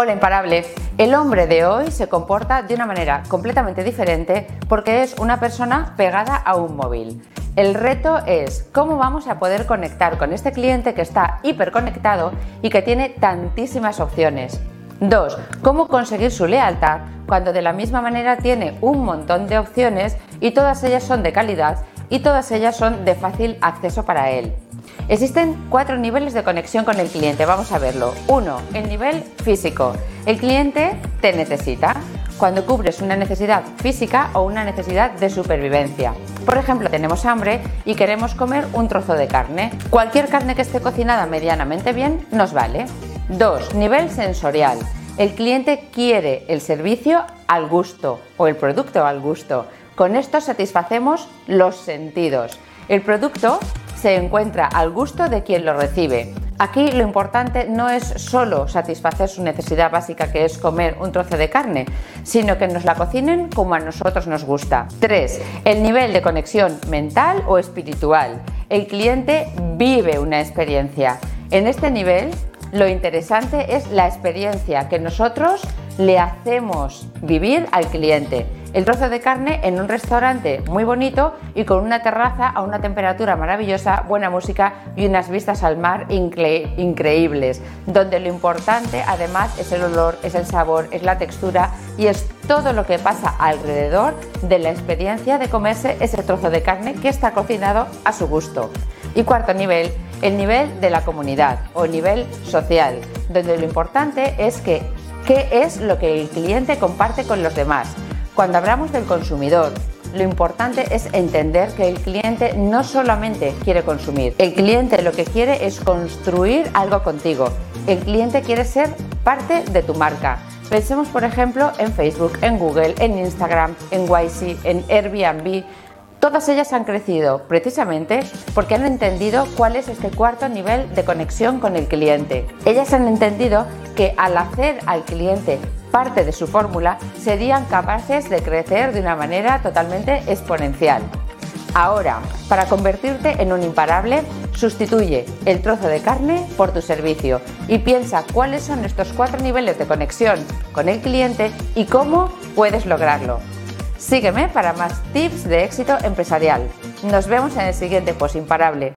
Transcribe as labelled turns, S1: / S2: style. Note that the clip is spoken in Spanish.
S1: Hola imparable, el hombre de hoy se comporta de una manera completamente diferente porque es una persona pegada a un móvil. El reto es cómo vamos a poder conectar con este cliente que está hiperconectado y que tiene tantísimas opciones. 2. Cómo conseguir su lealtad cuando de la misma manera tiene un montón de opciones y todas ellas son de calidad y todas ellas son de fácil acceso para él. Existen cuatro niveles de conexión con el cliente, vamos a verlo. Uno, el nivel físico. El cliente te necesita cuando cubres una necesidad física o una necesidad de supervivencia. Por ejemplo, tenemos hambre y queremos comer un trozo de carne. Cualquier carne que esté cocinada medianamente bien nos vale. 2. Nivel sensorial. El cliente quiere el servicio al gusto o el producto al gusto. Con esto satisfacemos los sentidos. El producto se encuentra al gusto de quien lo recibe. Aquí lo importante no es solo satisfacer su necesidad básica que es comer un trozo de carne, sino que nos la cocinen como a nosotros nos gusta. 3. El nivel de conexión mental o espiritual. El cliente vive una experiencia. En este nivel lo interesante es la experiencia que nosotros le hacemos vivir al cliente el trozo de carne en un restaurante muy bonito y con una terraza a una temperatura maravillosa, buena música y unas vistas al mar increíbles, donde lo importante además es el olor, es el sabor, es la textura y es todo lo que pasa alrededor de la experiencia de comerse ese trozo de carne que está cocinado a su gusto. Y cuarto nivel, el nivel de la comunidad o el nivel social, donde lo importante es que qué es lo que el cliente comparte con los demás cuando hablamos del consumidor, lo importante es entender que el cliente no solamente quiere consumir, el cliente lo que quiere es construir algo contigo. El cliente quiere ser parte de tu marca. Pensemos, por ejemplo, en Facebook, en Google, en Instagram, en YC, en Airbnb. Todas ellas han crecido precisamente porque han entendido cuál es este cuarto nivel de conexión con el cliente. Ellas han entendido que al hacer al cliente parte de su fórmula, serían capaces de crecer de una manera totalmente exponencial. Ahora, para convertirte en un imparable, sustituye el trozo de carne por tu servicio y piensa cuáles son estos cuatro niveles de conexión con el cliente y cómo puedes lograrlo. Sígueme para más tips de éxito empresarial. Nos vemos en el siguiente Post Imparable.